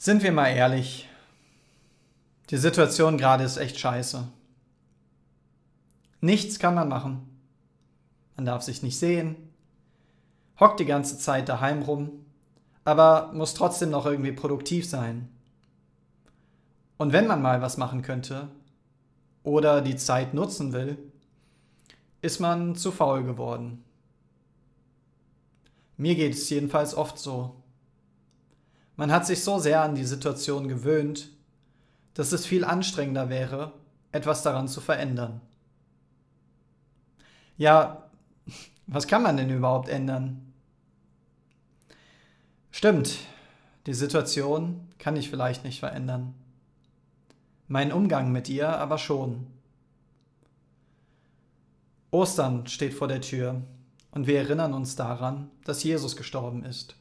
Sind wir mal ehrlich, die Situation gerade ist echt scheiße. Nichts kann man machen. Man darf sich nicht sehen, hockt die ganze Zeit daheim rum, aber muss trotzdem noch irgendwie produktiv sein. Und wenn man mal was machen könnte oder die Zeit nutzen will, ist man zu faul geworden. Mir geht es jedenfalls oft so. Man hat sich so sehr an die Situation gewöhnt, dass es viel anstrengender wäre, etwas daran zu verändern. Ja, was kann man denn überhaupt ändern? Stimmt, die Situation kann ich vielleicht nicht verändern. Mein Umgang mit ihr aber schon. Ostern steht vor der Tür und wir erinnern uns daran, dass Jesus gestorben ist.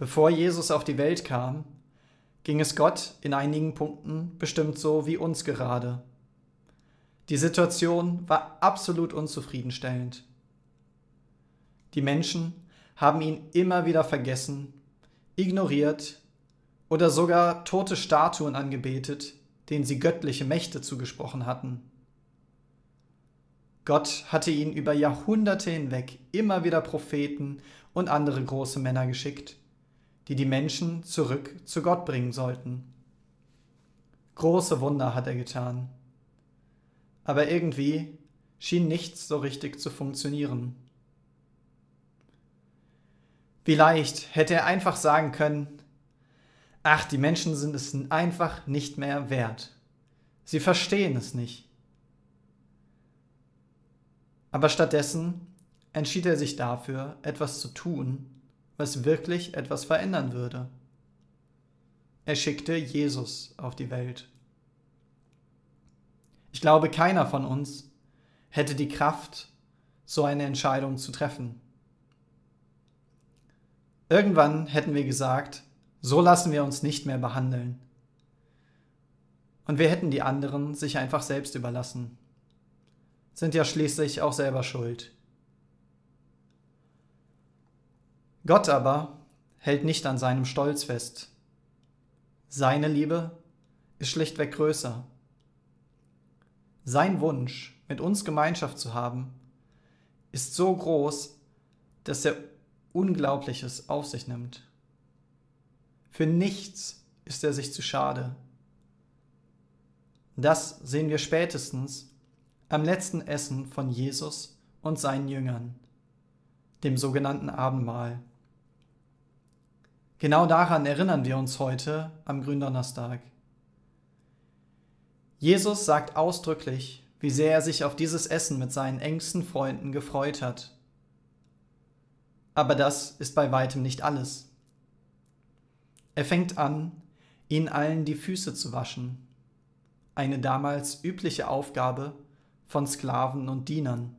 Bevor Jesus auf die Welt kam, ging es Gott in einigen Punkten bestimmt so wie uns gerade. Die Situation war absolut unzufriedenstellend. Die Menschen haben ihn immer wieder vergessen, ignoriert oder sogar tote Statuen angebetet, denen sie göttliche Mächte zugesprochen hatten. Gott hatte ihn über Jahrhunderte hinweg immer wieder Propheten und andere große Männer geschickt, die die Menschen zurück zu Gott bringen sollten. Große Wunder hat er getan. Aber irgendwie schien nichts so richtig zu funktionieren. Wie leicht hätte er einfach sagen können, ach, die Menschen sind es einfach nicht mehr wert. Sie verstehen es nicht. Aber stattdessen entschied er sich dafür, etwas zu tun, was wirklich etwas verändern würde. Er schickte Jesus auf die Welt. Ich glaube, keiner von uns hätte die Kraft, so eine Entscheidung zu treffen. Irgendwann hätten wir gesagt, so lassen wir uns nicht mehr behandeln. Und wir hätten die anderen sich einfach selbst überlassen. Sind ja schließlich auch selber schuld. Gott aber hält nicht an seinem Stolz fest. Seine Liebe ist schlichtweg größer. Sein Wunsch, mit uns Gemeinschaft zu haben, ist so groß, dass er Unglaubliches auf sich nimmt. Für nichts ist er sich zu schade. Das sehen wir spätestens am letzten Essen von Jesus und seinen Jüngern, dem sogenannten Abendmahl. Genau daran erinnern wir uns heute am Gründonnerstag. Jesus sagt ausdrücklich, wie sehr er sich auf dieses Essen mit seinen engsten Freunden gefreut hat. Aber das ist bei weitem nicht alles. Er fängt an, ihnen allen die Füße zu waschen, eine damals übliche Aufgabe von Sklaven und Dienern.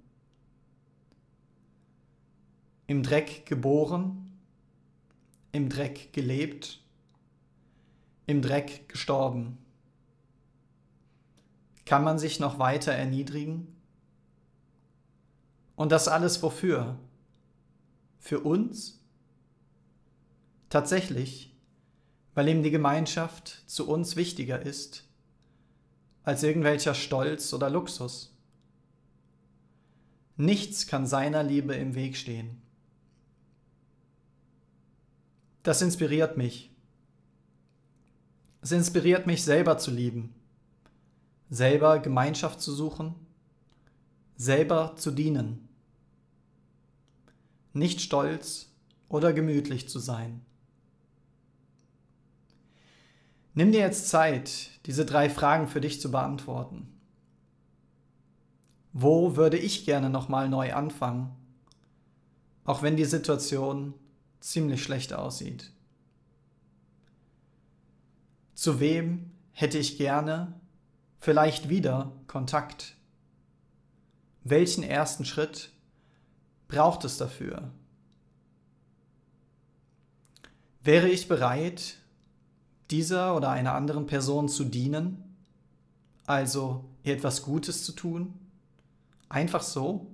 Im Dreck geboren im Dreck gelebt, im Dreck gestorben. Kann man sich noch weiter erniedrigen? Und das alles wofür? Für uns? Tatsächlich, weil ihm die Gemeinschaft zu uns wichtiger ist als irgendwelcher Stolz oder Luxus. Nichts kann seiner Liebe im Weg stehen. Das inspiriert mich. Es inspiriert mich selber zu lieben, selber Gemeinschaft zu suchen, selber zu dienen, nicht stolz oder gemütlich zu sein. Nimm dir jetzt Zeit, diese drei Fragen für dich zu beantworten. Wo würde ich gerne nochmal neu anfangen, auch wenn die Situation ziemlich schlecht aussieht. Zu wem hätte ich gerne vielleicht wieder Kontakt? Welchen ersten Schritt braucht es dafür? Wäre ich bereit, dieser oder einer anderen Person zu dienen, also ihr etwas Gutes zu tun? Einfach so?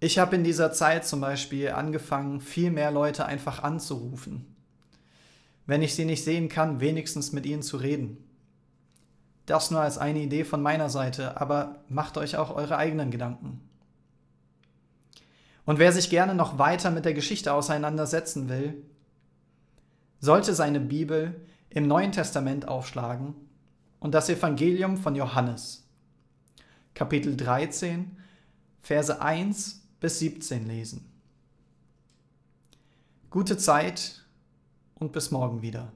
Ich habe in dieser Zeit zum Beispiel angefangen, viel mehr Leute einfach anzurufen. Wenn ich sie nicht sehen kann, wenigstens mit ihnen zu reden. Das nur als eine Idee von meiner Seite, aber macht euch auch eure eigenen Gedanken. Und wer sich gerne noch weiter mit der Geschichte auseinandersetzen will, sollte seine Bibel im Neuen Testament aufschlagen und das Evangelium von Johannes, Kapitel 13, Verse 1 bis 17 lesen. Gute Zeit und bis morgen wieder.